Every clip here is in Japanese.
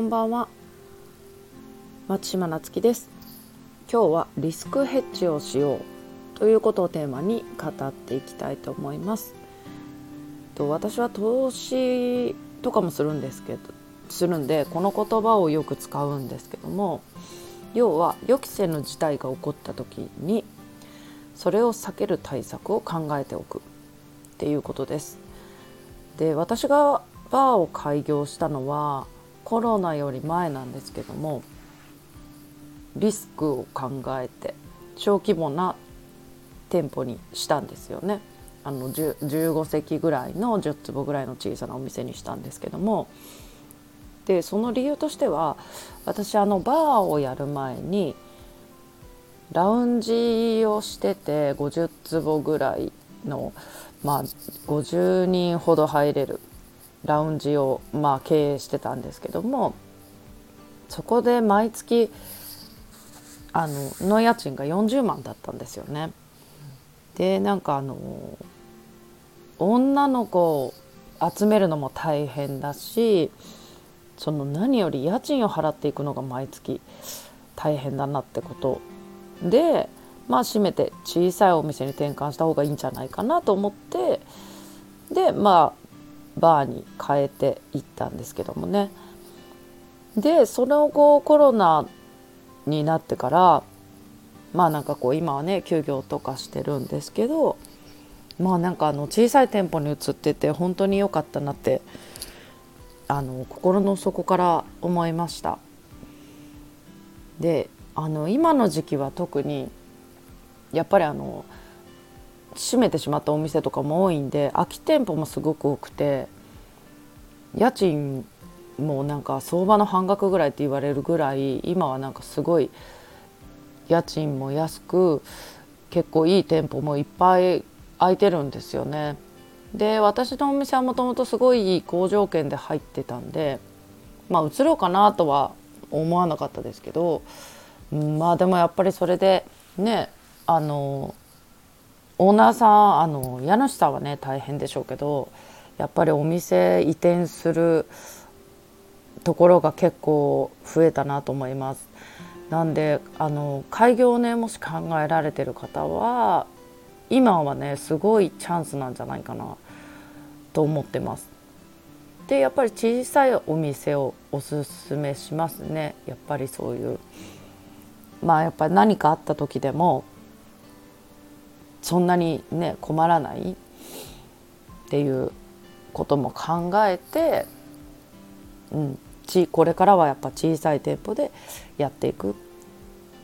こんばんは。松島なつきです。今日はリスクヘッジをしようということをテーマに語っていきたいと思います。と私は投資とかもするんですけどするんでこの言葉をよく使うんですけども要は予期せぬ事態が起こった時にそれを避ける対策を考えておくっていうことです。で私がバーを開業したのはコロナより前なんですけどもリスクを考えて小規模な店舗にしたんですよね。あの15席ぐらいの10坪ぐらいの小さなお店にしたんですけどもでその理由としては私あのバーをやる前にラウンジをしてて50坪ぐらいのまあ50人ほど入れるラウンジをまあ経営してたんですけどもそこで毎月あのの家賃が40万だったんですよね。でなんかあの女の子を集めるのも大変だしその何より家賃を払っていくのが毎月大変だなってことでまあ閉めて小さいお店に転換した方がいいんじゃないかなと思ってでまあバーに変えていったんですけどもね。でその後コロナになってからまあなんかこう今はね休業とかしてるんですけどまあなんかあの小さい店舗に移ってて本当に良かったなってあの心の底から思いました。であの今の時期は特にやっぱりあの閉めてしまったお店とかも多いんで空き店舗もすごく多くて家賃もなんか相場の半額ぐらいって言われるぐらい今はなんかすごい家賃も安く結構いい店舗もいっぱい空いてるんですよね。で私のお店はもともとすごい好条件で入ってたんでまあ移ろうかなとは思わなかったですけど、うん、まあでもやっぱりそれでねあのオーナーさんあの家主さんはね大変でしょうけどやっぱりお店移転するところが結構増えたなと思います。なんであの開業ねもし考えられてる方は今はねすごいチャンスなんじゃないかなと思ってます。でやっぱり小さいお店をおすすめしますねやっぱりそういうまあやっぱり何かあった時でもそんなにね困らないっていうことも考えて、うん、ちこれからはやっぱ小さい店舗でやっていくっ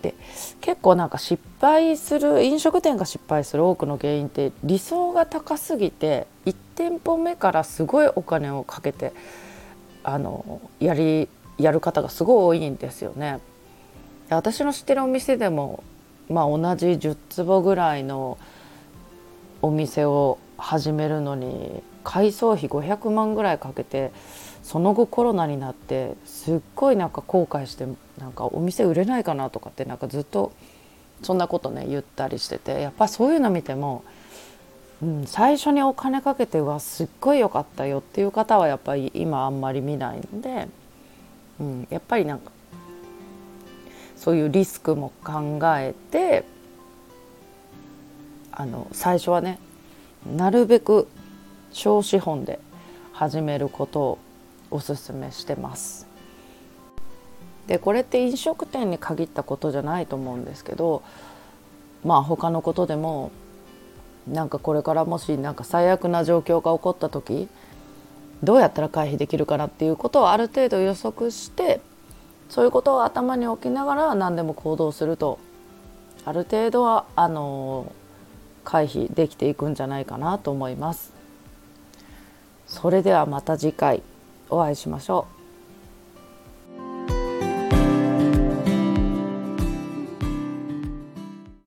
て結構なんか失敗する飲食店が失敗する多くの原因って理想が高すぎて1店舗目からすごいお金をかけてあのやりやる方がすごい多いんですよね。私の知ってるお店でもまあ、同じ10坪ぐらいのお店を始めるのに改装費500万ぐらいかけてその後コロナになってすっごいなんか後悔してなんかお店売れないかなとかってなんかずっとそんなことね言ったりしててやっぱそういうの見ても、うん、最初にお金かけてうわすっごい良かったよっていう方はやっぱり今あんまり見ないので、うん、やっぱりなんかそういうリスクも考えてあの最初はねなるべく小資本で始めることをおすすめしてます。でこれって飲食店に限ったことじゃないと思うんですけどまあ他のことでもなんかこれからもしなんか最悪な状況が起こった時どうやったら回避できるかなっていうことをある程度予測してそういうことを頭に置きながら何でも行動するとある程度はあの回避できていくんじゃないかなと思います。それではまた次回お会いしましょう。